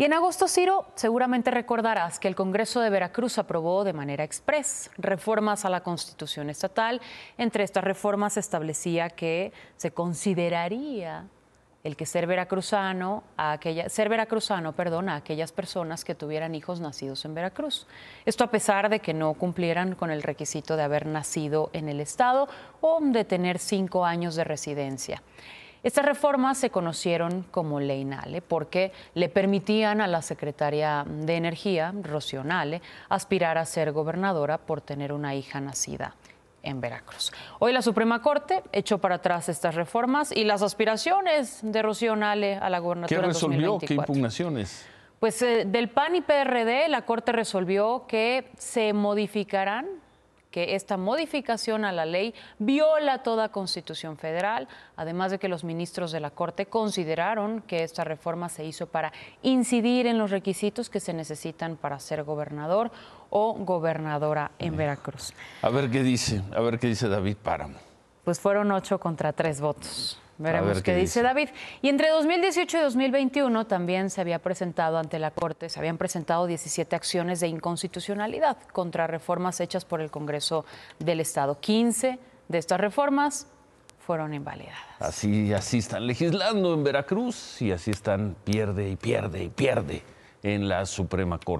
Y en agosto, Ciro, seguramente recordarás que el Congreso de Veracruz aprobó de manera express reformas a la Constitución estatal. Entre estas reformas se establecía que se consideraría el que ser veracruzano a ser veracruzano, a aquellas personas que tuvieran hijos nacidos en Veracruz. Esto a pesar de que no cumplieran con el requisito de haber nacido en el estado o de tener cinco años de residencia. Estas reformas se conocieron como Ley Nale porque le permitían a la secretaria de Energía, Rocío Nale, aspirar a ser gobernadora por tener una hija nacida en Veracruz. Hoy la Suprema Corte echó para atrás estas reformas y las aspiraciones de Rocío Nale a la gobernatura ¿Qué resolvió? 2024. ¿Qué impugnaciones? Pues eh, del PAN y PRD, la Corte resolvió que se modificarán, que esta modificación a la ley viola toda constitución federal, además de que los ministros de la Corte consideraron que esta reforma se hizo para incidir en los requisitos que se necesitan para ser gobernador o gobernadora en Veracruz. A ver qué dice, a ver qué dice David Páramo. Pues fueron ocho contra tres votos. Veremos ver qué, qué dice dice. David. Y entre 2018 y 2021 también se había presentado ante la Corte, se habían presentado 17 acciones de inconstitucionalidad contra reformas hechas por el Congreso del Estado. 15 de estas reformas fueron invalidadas. Así, así están legislando en Veracruz y así están pierde y pierde y pierde en la Suprema Corte.